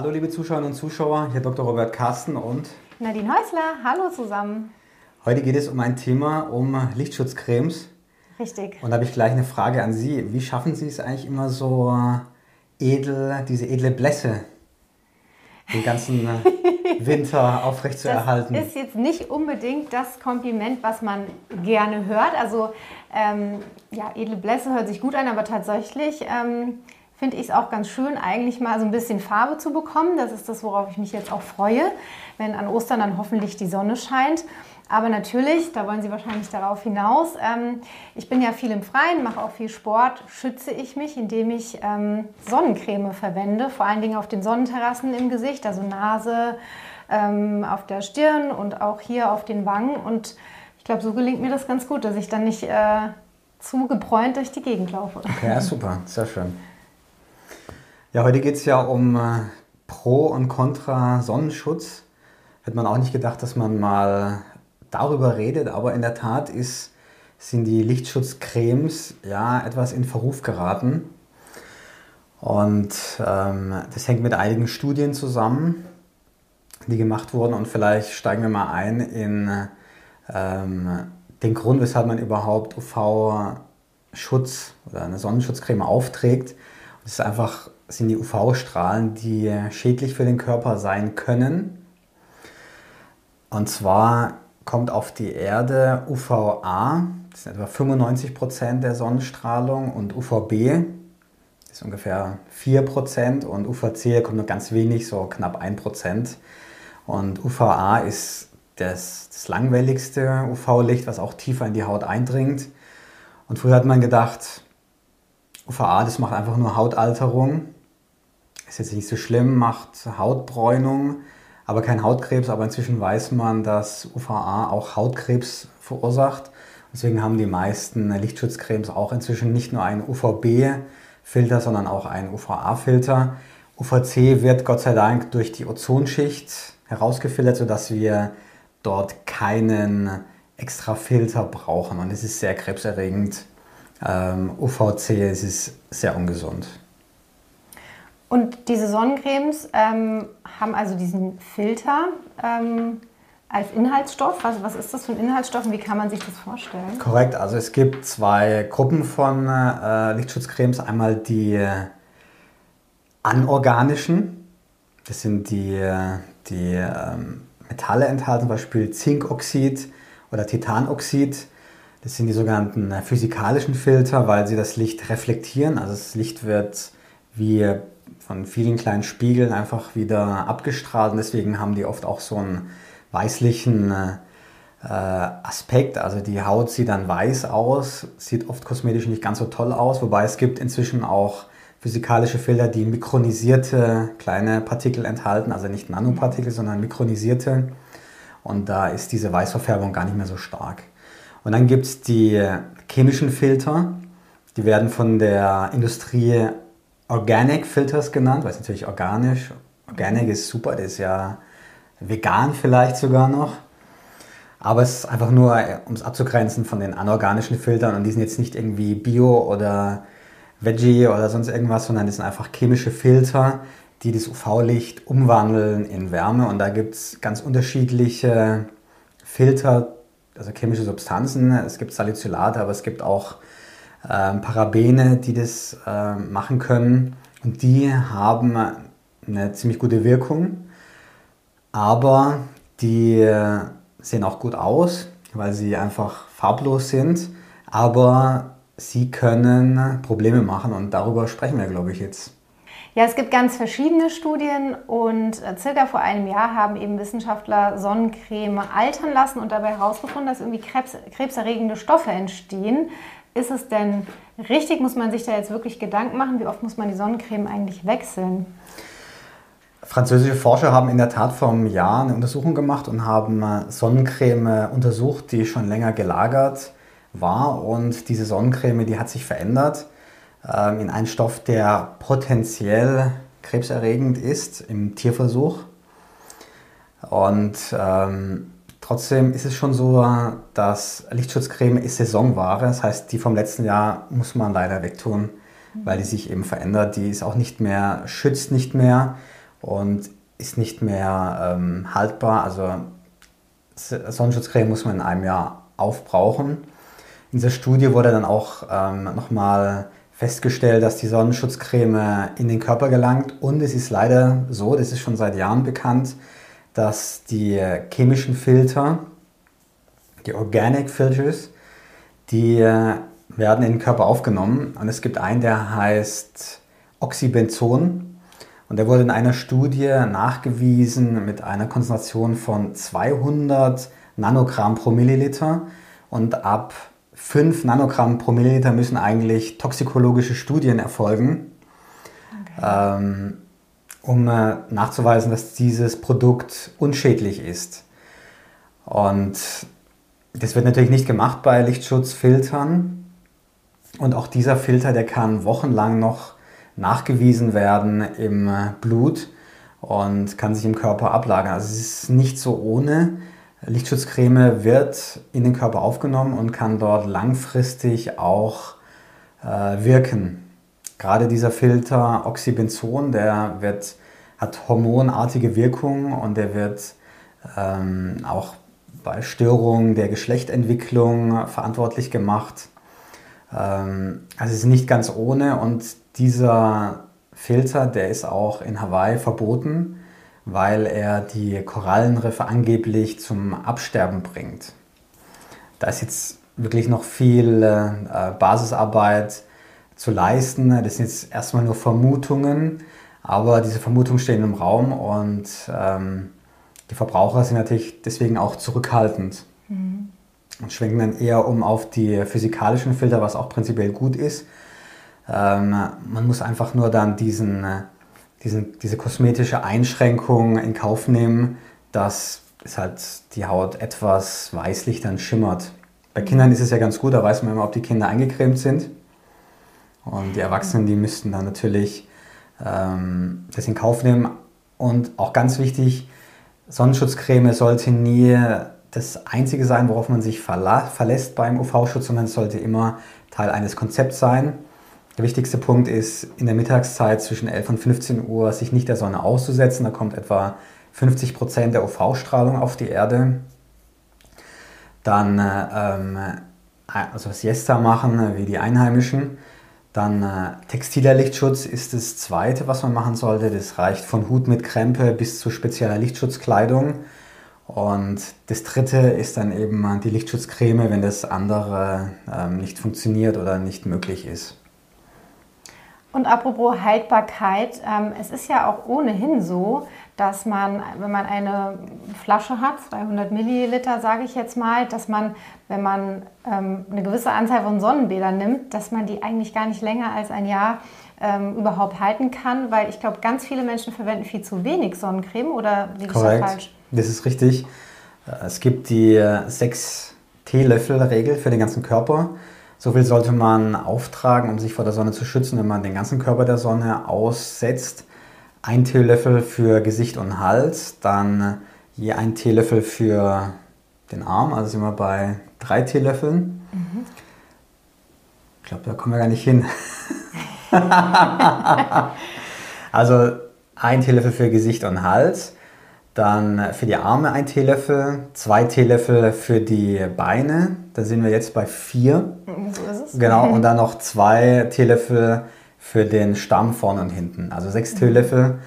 Hallo liebe Zuschauerinnen und Zuschauer, hier Dr. Robert Carsten und Nadine Häusler. Hallo zusammen. Heute geht es um ein Thema, um Lichtschutzcremes. Richtig. Und da habe ich gleich eine Frage an Sie. Wie schaffen Sie es eigentlich immer so edel, diese edle Blässe den ganzen äh, Winter aufrechtzuerhalten? Das ist jetzt nicht unbedingt das Kompliment, was man gerne hört. Also ähm, ja, edle Blässe hört sich gut an, aber tatsächlich ähm, finde ich es auch ganz schön, eigentlich mal so ein bisschen Farbe zu bekommen. Das ist das, worauf ich mich jetzt auch freue, wenn an Ostern dann hoffentlich die Sonne scheint. Aber natürlich, da wollen Sie wahrscheinlich darauf hinaus, ähm, ich bin ja viel im Freien, mache auch viel Sport, schütze ich mich, indem ich ähm, Sonnencreme verwende, vor allen Dingen auf den Sonnenterrassen im Gesicht, also Nase, ähm, auf der Stirn und auch hier auf den Wangen. Und ich glaube, so gelingt mir das ganz gut, dass ich dann nicht äh, zu gebräunt durch die Gegend laufe. Ja, super, sehr schön. Ja, heute geht es ja um äh, Pro und Contra Sonnenschutz. Hätte man auch nicht gedacht, dass man mal darüber redet, aber in der Tat ist, sind die Lichtschutzcremes ja etwas in Verruf geraten. Und ähm, das hängt mit einigen Studien zusammen, die gemacht wurden. Und vielleicht steigen wir mal ein in ähm, den Grund, weshalb man überhaupt UV-Schutz oder eine Sonnenschutzcreme aufträgt. Das ist einfach, sind die UV-Strahlen, die schädlich für den Körper sein können. Und zwar kommt auf die Erde UVA, das sind etwa 95 Prozent der Sonnenstrahlung, und UVB, das ist ungefähr 4 Prozent, und UVC kommt nur ganz wenig, so knapp 1 Prozent. Und UVA ist das, das langwelligste UV-Licht, was auch tiefer in die Haut eindringt. Und früher hat man gedacht, UVA, das macht einfach nur Hautalterung. Ist jetzt nicht so schlimm, macht Hautbräunung aber kein Hautkrebs. Aber inzwischen weiß man, dass UVA auch Hautkrebs verursacht. Deswegen haben die meisten Lichtschutzcremes auch inzwischen nicht nur einen UVB-Filter, sondern auch einen UVA-Filter. UVC wird Gott sei Dank durch die Ozonschicht herausgefiltert, sodass wir dort keinen extra Filter brauchen. Und es ist sehr krebserregend. Ähm, UVC es ist sehr ungesund. Und diese Sonnencremes ähm, haben also diesen Filter ähm, als Inhaltsstoff. Was, was ist das für ein Inhaltsstoff und wie kann man sich das vorstellen? Korrekt, also es gibt zwei Gruppen von äh, Lichtschutzcremes. Einmal die äh, anorganischen, das sind die, die ähm, Metalle enthalten, zum Beispiel Zinkoxid oder Titanoxid. Das sind die sogenannten äh, physikalischen Filter, weil sie das Licht reflektieren. Also das Licht wird wie von vielen kleinen Spiegeln einfach wieder abgestrahlt. Und deswegen haben die oft auch so einen weißlichen äh, Aspekt. Also die Haut sieht dann weiß aus, sieht oft kosmetisch nicht ganz so toll aus. Wobei es gibt inzwischen auch physikalische Filter, die mikronisierte kleine Partikel enthalten. Also nicht Nanopartikel, sondern mikronisierte. Und da ist diese Weißverfärbung gar nicht mehr so stark. Und dann gibt es die chemischen Filter. Die werden von der Industrie Organic Filters genannt, weil es natürlich organisch. Organic ist super, das ist ja vegan vielleicht sogar noch. Aber es ist einfach nur, um es abzugrenzen von den anorganischen Filtern und die sind jetzt nicht irgendwie Bio oder Veggie oder sonst irgendwas, sondern die sind einfach chemische Filter, die das UV-Licht umwandeln in Wärme und da gibt es ganz unterschiedliche Filter, also chemische Substanzen. Es gibt Salicylate, aber es gibt auch äh, Parabene, die das äh, machen können. Und die haben eine ziemlich gute Wirkung, aber die äh, sehen auch gut aus, weil sie einfach farblos sind. Aber sie können Probleme machen und darüber sprechen wir, glaube ich, jetzt. Ja, es gibt ganz verschiedene Studien und äh, circa vor einem Jahr haben eben Wissenschaftler Sonnencreme altern lassen und dabei herausgefunden, dass irgendwie Krebs, krebserregende Stoffe entstehen, ist es denn richtig? Muss man sich da jetzt wirklich Gedanken machen? Wie oft muss man die Sonnencreme eigentlich wechseln? Französische Forscher haben in der Tat vor einem Jahr eine Untersuchung gemacht und haben äh, Sonnencreme untersucht, die schon länger gelagert war. Und diese Sonnencreme, die hat sich verändert ähm, in einen Stoff, der potenziell krebserregend ist im Tierversuch. Und ähm, Trotzdem ist es schon so, dass Lichtschutzcreme ist Saisonware. Das heißt, die vom letzten Jahr muss man leider wegtun, weil die sich eben verändert. Die ist auch nicht mehr, schützt nicht mehr und ist nicht mehr ähm, haltbar. Also Sonnenschutzcreme muss man in einem Jahr aufbrauchen. In dieser Studie wurde dann auch ähm, nochmal festgestellt, dass die Sonnenschutzcreme in den Körper gelangt und es ist leider so, das ist schon seit Jahren bekannt, dass die chemischen Filter, die Organic Filters, die werden in den Körper aufgenommen. Und es gibt einen, der heißt Oxybenzon. Und der wurde in einer Studie nachgewiesen mit einer Konzentration von 200 Nanogramm pro Milliliter. Und ab 5 Nanogramm pro Milliliter müssen eigentlich toxikologische Studien erfolgen, okay. ähm, um äh, nachzuweisen, dass dieses Produkt unschädlich ist. Und das wird natürlich nicht gemacht bei Lichtschutzfiltern. Und auch dieser Filter, der kann wochenlang noch nachgewiesen werden im äh, Blut und kann sich im Körper ablagern. Also es ist nicht so ohne. Lichtschutzcreme wird in den Körper aufgenommen und kann dort langfristig auch äh, wirken. Gerade dieser Filter Oxybenzon, der wird, hat hormonartige Wirkung und der wird ähm, auch bei Störungen der Geschlechtentwicklung verantwortlich gemacht. Ähm, also es ist nicht ganz ohne und dieser Filter, der ist auch in Hawaii verboten, weil er die Korallenriffe angeblich zum Absterben bringt. Da ist jetzt wirklich noch viel äh, Basisarbeit zu leisten. Das sind jetzt erstmal nur Vermutungen, aber diese Vermutungen stehen im Raum und ähm, die Verbraucher sind natürlich deswegen auch zurückhaltend mhm. und schwenken dann eher um auf die physikalischen Filter, was auch prinzipiell gut ist. Ähm, man muss einfach nur dann diesen, diesen, diese kosmetische Einschränkung in Kauf nehmen, dass es halt die Haut etwas weißlich dann schimmert. Bei Kindern ist es ja ganz gut, da weiß man immer, ob die Kinder eingecremt sind. Und die Erwachsenen, die müssten dann natürlich ähm, das in Kauf nehmen. Und auch ganz wichtig, Sonnenschutzcreme sollte nie das Einzige sein, worauf man sich verlässt beim UV-Schutz, sondern es sollte immer Teil eines Konzepts sein. Der wichtigste Punkt ist, in der Mittagszeit zwischen 11 und 15 Uhr sich nicht der Sonne auszusetzen. Da kommt etwa 50 Prozent der UV-Strahlung auf die Erde. Dann ähm, also Siesta machen, wie die Einheimischen. Dann äh, textiler Lichtschutz ist das zweite, was man machen sollte. Das reicht von Hut mit Krempe bis zu spezieller Lichtschutzkleidung. Und das dritte ist dann eben die Lichtschutzcreme, wenn das andere ähm, nicht funktioniert oder nicht möglich ist. Und apropos Haltbarkeit, ähm, es ist ja auch ohnehin so, dass man, wenn man eine Flasche hat, 200 Milliliter sage ich jetzt mal, dass man, wenn man ähm, eine gewisse Anzahl von Sonnenbädern nimmt, dass man die eigentlich gar nicht länger als ein Jahr ähm, überhaupt halten kann, weil ich glaube, ganz viele Menschen verwenden viel zu wenig Sonnencreme oder liege ich da falsch? Das ist richtig. Es gibt die 6 Teelöffel-Regel für den ganzen Körper. So viel sollte man auftragen, um sich vor der Sonne zu schützen, wenn man den ganzen Körper der Sonne aussetzt. Ein Teelöffel für Gesicht und Hals, dann je ein Teelöffel für den Arm, also sind wir bei drei Teelöffeln. Mhm. Ich glaube, da kommen wir gar nicht hin. also ein Teelöffel für Gesicht und Hals, dann für die Arme ein Teelöffel, zwei Teelöffel für die Beine, da sind wir jetzt bei vier. So ist es. Genau, und dann noch zwei Teelöffel für den Stamm vorne und hinten. Also sechs mhm. Teelöffel.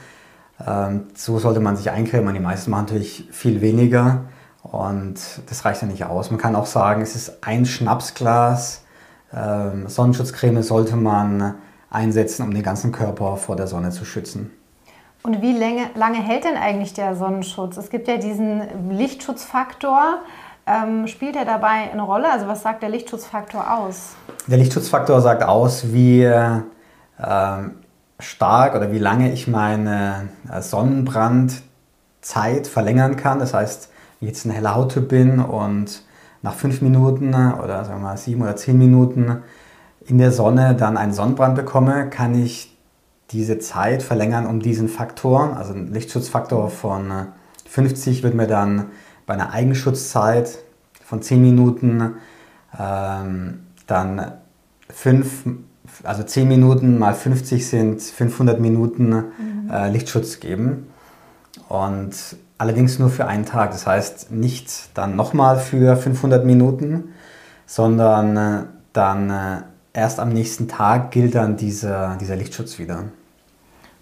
Ähm, so sollte man sich eincremen. Die meisten machen natürlich viel weniger und das reicht ja nicht aus. Man kann auch sagen, es ist ein Schnapsglas ähm, Sonnenschutzcreme sollte man einsetzen, um den ganzen Körper vor der Sonne zu schützen. Und wie lange, lange hält denn eigentlich der Sonnenschutz? Es gibt ja diesen Lichtschutzfaktor. Ähm, spielt er dabei eine Rolle? Also was sagt der Lichtschutzfaktor aus? Der Lichtschutzfaktor sagt aus, wie äh, stark oder wie lange ich meine äh, Sonnenbrandzeit verlängern kann. Das heißt, wenn ich jetzt ein heller Hauttyp bin und nach fünf Minuten oder sagen wir mal sieben oder zehn Minuten in der Sonne dann einen Sonnenbrand bekomme, kann ich diese Zeit verlängern um diesen Faktor. Also ein Lichtschutzfaktor von 50 äh, wird mir dann bei einer Eigenschutzzeit von 10 Minuten ähm, dann 5, also 10 Minuten mal 50 sind 500 Minuten mhm. äh, Lichtschutz geben. Und allerdings nur für einen Tag. Das heißt nicht dann nochmal für 500 Minuten, sondern äh, dann äh, erst am nächsten Tag gilt dann dieser, dieser Lichtschutz wieder.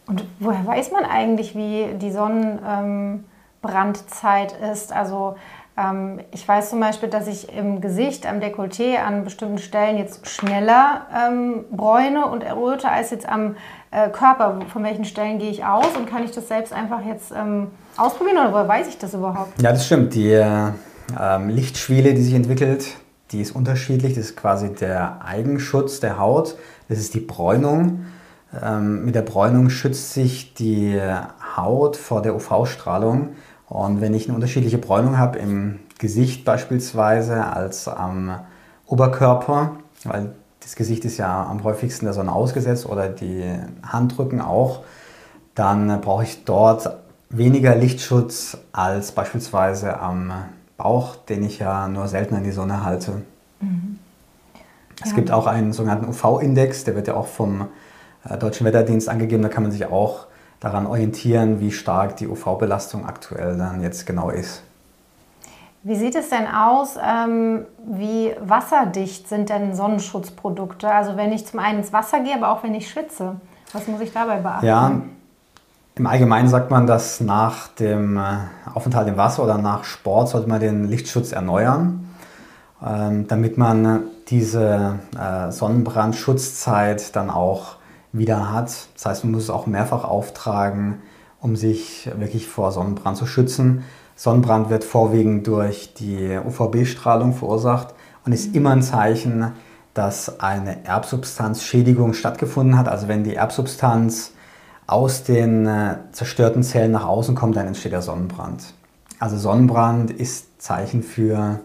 Und woher weiß man eigentlich, wie die Sonnenbrandzeit ist? Also ähm, ich weiß zum Beispiel, dass ich im Gesicht, am Dekolleté an bestimmten Stellen jetzt schneller ähm, bräune und erröte als jetzt am äh, Körper. Von welchen Stellen gehe ich aus und kann ich das selbst einfach jetzt ähm, ausprobieren oder woher weiß ich das überhaupt? Ja, das stimmt. Die äh, Lichtschwiele, die sich entwickelt, die ist unterschiedlich. Das ist quasi der Eigenschutz der Haut. Das ist die Bräunung. Ähm, mit der Bräunung schützt sich die Haut vor der UV-Strahlung. Und wenn ich eine unterschiedliche Bräunung habe, im Gesicht beispielsweise als am Oberkörper, weil das Gesicht ist ja am häufigsten der Sonne ausgesetzt oder die Handrücken auch, dann brauche ich dort weniger Lichtschutz als beispielsweise am Bauch, den ich ja nur selten in die Sonne halte. Mhm. Es ja. gibt auch einen sogenannten UV-Index, der wird ja auch vom äh, Deutschen Wetterdienst angegeben. Da kann man sich auch daran orientieren, wie stark die UV-Belastung aktuell dann jetzt genau ist. Wie sieht es denn aus? Ähm, wie wasserdicht sind denn Sonnenschutzprodukte? Also wenn ich zum einen ins Wasser gehe, aber auch wenn ich schwitze. Was muss ich dabei beachten? Ja, im Allgemeinen sagt man, dass nach dem äh, Aufenthalt im Wasser oder nach Sport sollte man den Lichtschutz erneuern, ähm, damit man diese äh, Sonnenbrandschutzzeit dann auch wieder hat. Das heißt, man muss es auch mehrfach auftragen, um sich wirklich vor Sonnenbrand zu schützen. Sonnenbrand wird vorwiegend durch die UVB-Strahlung verursacht und ist immer ein Zeichen, dass eine Erbsubstanzschädigung stattgefunden hat. Also wenn die Erbsubstanz aus den äh, zerstörten Zellen nach außen kommt, dann entsteht der Sonnenbrand. Also Sonnenbrand ist Zeichen für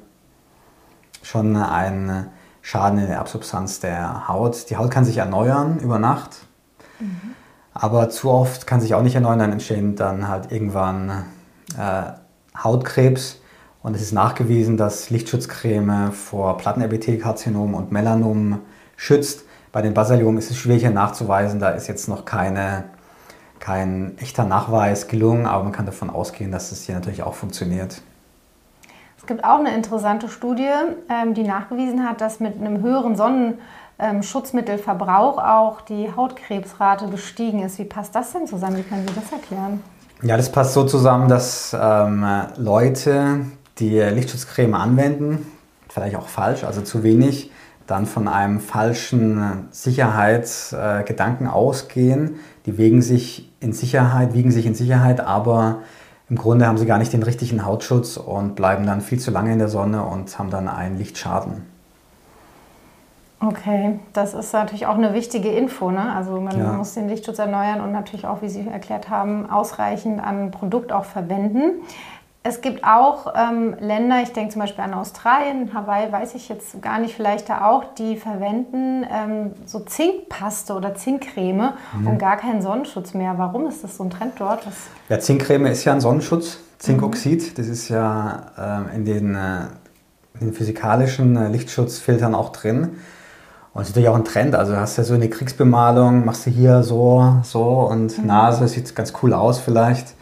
schon ein Schaden in der Erbsubstanz der Haut. Die Haut kann sich erneuern über Nacht, mhm. aber zu oft kann sich auch nicht erneuern, dann entstehen dann halt irgendwann äh, Hautkrebs. Und es ist nachgewiesen, dass Lichtschutzcreme vor Plattenepithelkarzinom und Melanom schützt. Bei den Basaliomen ist es schwieriger nachzuweisen, da ist jetzt noch keine, kein echter Nachweis gelungen, aber man kann davon ausgehen, dass es hier natürlich auch funktioniert. Es gibt auch eine interessante Studie, ähm, die nachgewiesen hat, dass mit einem höheren Sonnenschutzmittelverbrauch auch die Hautkrebsrate gestiegen ist. Wie passt das denn zusammen? Wie können Sie das erklären? Ja, das passt so zusammen, dass ähm, Leute, die Lichtschutzcreme anwenden, vielleicht auch falsch, also zu wenig, dann von einem falschen Sicherheitsgedanken äh, ausgehen. Die wiegen sich in Sicherheit, wiegen sich in Sicherheit, aber im Grunde haben sie gar nicht den richtigen Hautschutz und bleiben dann viel zu lange in der Sonne und haben dann einen Lichtschaden. Okay, das ist natürlich auch eine wichtige Info. Ne? Also man ja. muss den Lichtschutz erneuern und natürlich auch, wie Sie erklärt haben, ausreichend an Produkt auch verwenden. Es gibt auch ähm, Länder, ich denke zum Beispiel an Australien, Hawaii weiß ich jetzt gar nicht, vielleicht da auch, die verwenden ähm, so Zinkpaste oder Zinkcreme mhm. und gar keinen Sonnenschutz mehr. Warum ist das so ein Trend dort? Was ja, Zinkcreme ist ja ein Sonnenschutz, Zinkoxid, mhm. das ist ja äh, in, den, äh, in den physikalischen äh, Lichtschutzfiltern auch drin. Und es ist natürlich auch ein Trend. Also du hast ja so eine Kriegsbemalung, machst du hier so, so und mhm. Nase, sieht ganz cool aus vielleicht.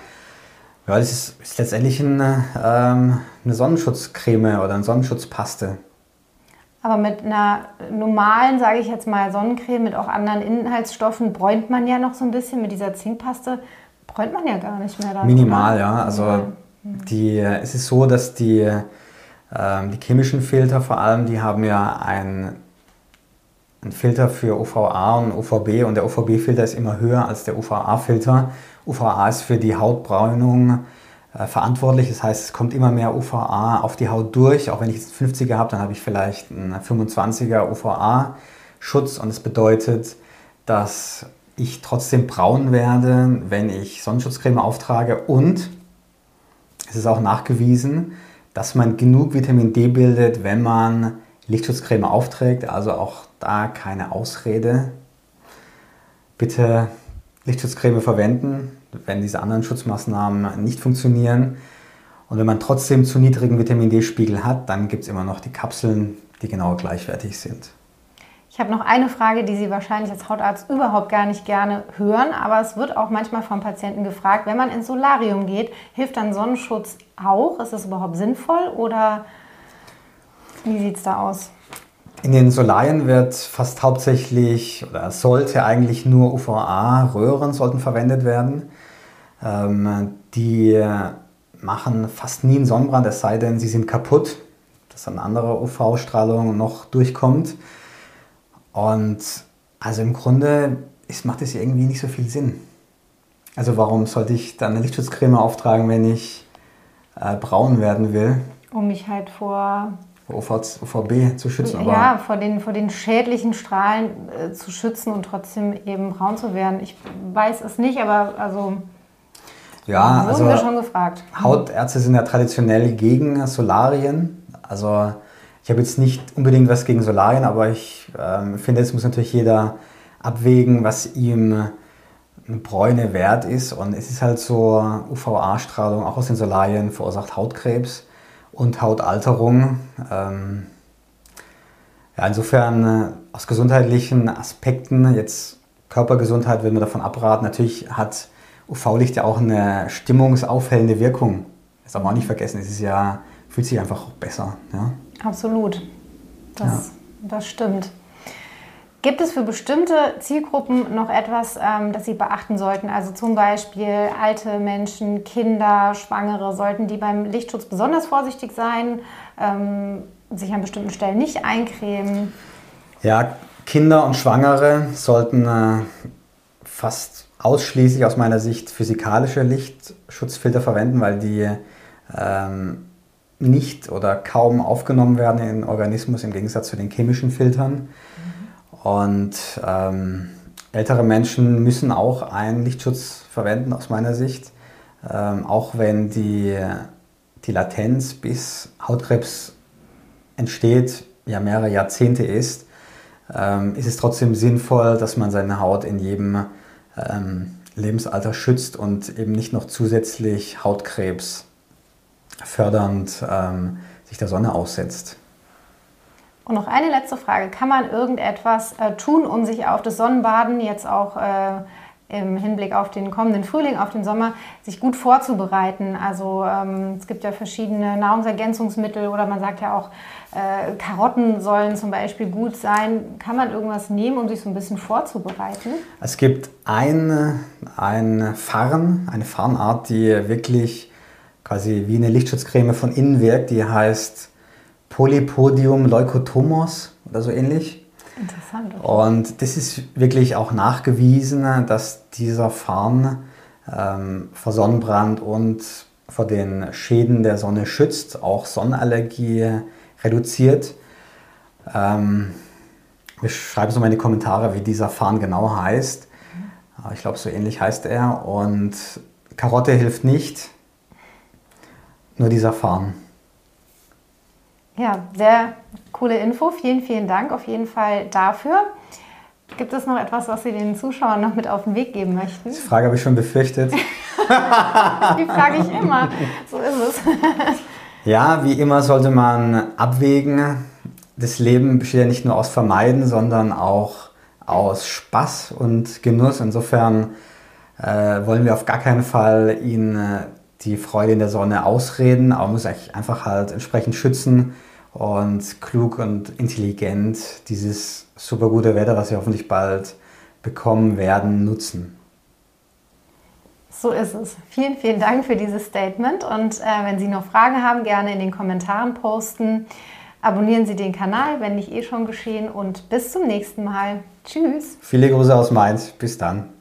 Ja, das ist, ist letztendlich eine, ähm, eine Sonnenschutzcreme oder eine Sonnenschutzpaste. Aber mit einer normalen, sage ich jetzt mal, Sonnencreme mit auch anderen Inhaltsstoffen bräunt man ja noch so ein bisschen. Mit dieser Zinkpaste bräunt man ja gar nicht mehr. Dann, Minimal, oder? ja. Also die, es ist so, dass die, ähm, die chemischen Filter vor allem, die haben ja ein, ein Filter für UVA und UVB und der UVB-Filter ist immer höher als der UVA-Filter. UVA ist für die Hautbräunung äh, verantwortlich. Das heißt, es kommt immer mehr UVA auf die Haut durch. Auch wenn ich jetzt 50er habe, dann habe ich vielleicht einen 25er UVA-Schutz. Und das bedeutet, dass ich trotzdem braun werde, wenn ich Sonnenschutzcreme auftrage. Und es ist auch nachgewiesen, dass man genug Vitamin D bildet, wenn man Lichtschutzcreme aufträgt. Also auch da keine Ausrede. Bitte Lichtschutzcreme verwenden, wenn diese anderen Schutzmaßnahmen nicht funktionieren. Und wenn man trotzdem zu niedrigen Vitamin D-Spiegel hat, dann gibt es immer noch die Kapseln, die genau gleichwertig sind. Ich habe noch eine Frage, die Sie wahrscheinlich als Hautarzt überhaupt gar nicht gerne hören, aber es wird auch manchmal vom Patienten gefragt, wenn man ins Solarium geht, hilft dann Sonnenschutz auch? Ist das überhaupt sinnvoll oder wie sieht es da aus? In den Solarien wird fast hauptsächlich oder sollte eigentlich nur UVA-Röhren sollten verwendet werden. Ähm, die machen fast nie einen Sonnenbrand, es sei denn, sie sind kaputt, dass eine andere UV-Strahlung noch durchkommt. Und also im Grunde ist, macht es irgendwie nicht so viel Sinn. Also warum sollte ich dann eine Lichtschutzcreme auftragen, wenn ich äh, braun werden will? Um mich halt vor UVB zu schützen. Aber ja, vor den, vor den schädlichen Strahlen äh, zu schützen und trotzdem eben braun zu werden. Ich weiß es nicht, aber also ja, also wir schon gefragt. Hautärzte sind ja traditionell gegen Solarien. Also ich habe jetzt nicht unbedingt was gegen Solarien, aber ich ähm, finde, es muss natürlich jeder abwägen, was ihm eine Bräune wert ist. Und es ist halt so, UVA-Strahlung auch aus den Solarien verursacht Hautkrebs und Hautalterung. Ähm, ja, insofern äh, aus gesundheitlichen Aspekten, jetzt Körpergesundheit, will man davon abraten. Natürlich hat UV-Licht ja auch eine stimmungsaufhellende Wirkung. Das darf man auch nicht vergessen. Es ist ja, fühlt sich einfach besser. Ja? Absolut. Das, ja. das stimmt. Gibt es für bestimmte Zielgruppen noch etwas, ähm, das Sie beachten sollten? Also zum Beispiel alte Menschen, Kinder, Schwangere, sollten die beim Lichtschutz besonders vorsichtig sein, ähm, sich an bestimmten Stellen nicht eincremen? Ja, Kinder und Schwangere sollten äh, fast ausschließlich aus meiner Sicht physikalische Lichtschutzfilter verwenden, weil die ähm, nicht oder kaum aufgenommen werden in den Organismus im Gegensatz zu den chemischen Filtern. Und ähm, ältere Menschen müssen auch einen Lichtschutz verwenden aus meiner Sicht, ähm, auch wenn die, die Latenz bis Hautkrebs entsteht, ja mehrere Jahrzehnte ist, ähm, ist es trotzdem sinnvoll, dass man seine Haut in jedem ähm, Lebensalter schützt und eben nicht noch zusätzlich Hautkrebs fördernd ähm, sich der Sonne aussetzt. Und noch eine letzte Frage. Kann man irgendetwas äh, tun, um sich auf das Sonnenbaden jetzt auch äh, im Hinblick auf den kommenden Frühling, auf den Sommer, sich gut vorzubereiten? Also ähm, es gibt ja verschiedene Nahrungsergänzungsmittel oder man sagt ja auch, äh, Karotten sollen zum Beispiel gut sein. Kann man irgendwas nehmen, um sich so ein bisschen vorzubereiten? Es gibt eine, ein Farn, eine Farnart, die wirklich quasi wie eine Lichtschutzcreme von innen wirkt. Die heißt Polypodium leukotomos oder so ähnlich. Interessant. Und das ist wirklich auch nachgewiesen, dass dieser Farn ähm, vor Sonnenbrand und vor den Schäden der Sonne schützt, auch Sonnenallergie reduziert. Ähm, ich schreibe es nochmal in die Kommentare, wie dieser Farn genau heißt. Ich glaube, so ähnlich heißt er. Und Karotte hilft nicht, nur dieser Farn. Ja, sehr coole Info. Vielen, vielen Dank auf jeden Fall dafür. Gibt es noch etwas, was Sie den Zuschauern noch mit auf den Weg geben möchten? Die Frage habe ich schon befürchtet. Die frage ich immer. So ist es. Ja, wie immer sollte man abwägen. Das Leben besteht ja nicht nur aus Vermeiden, sondern auch aus Spaß und Genuss. Insofern äh, wollen wir auf gar keinen Fall Ihnen äh, die Freude in der Sonne ausreden, aber man muss sich einfach halt entsprechend schützen und klug und intelligent dieses super gute Wetter, was wir hoffentlich bald bekommen werden, nutzen. So ist es. Vielen, vielen Dank für dieses Statement. Und äh, wenn Sie noch Fragen haben, gerne in den Kommentaren posten. Abonnieren Sie den Kanal, wenn nicht eh schon geschehen. Und bis zum nächsten Mal. Tschüss. Viele Grüße aus Mainz. Bis dann.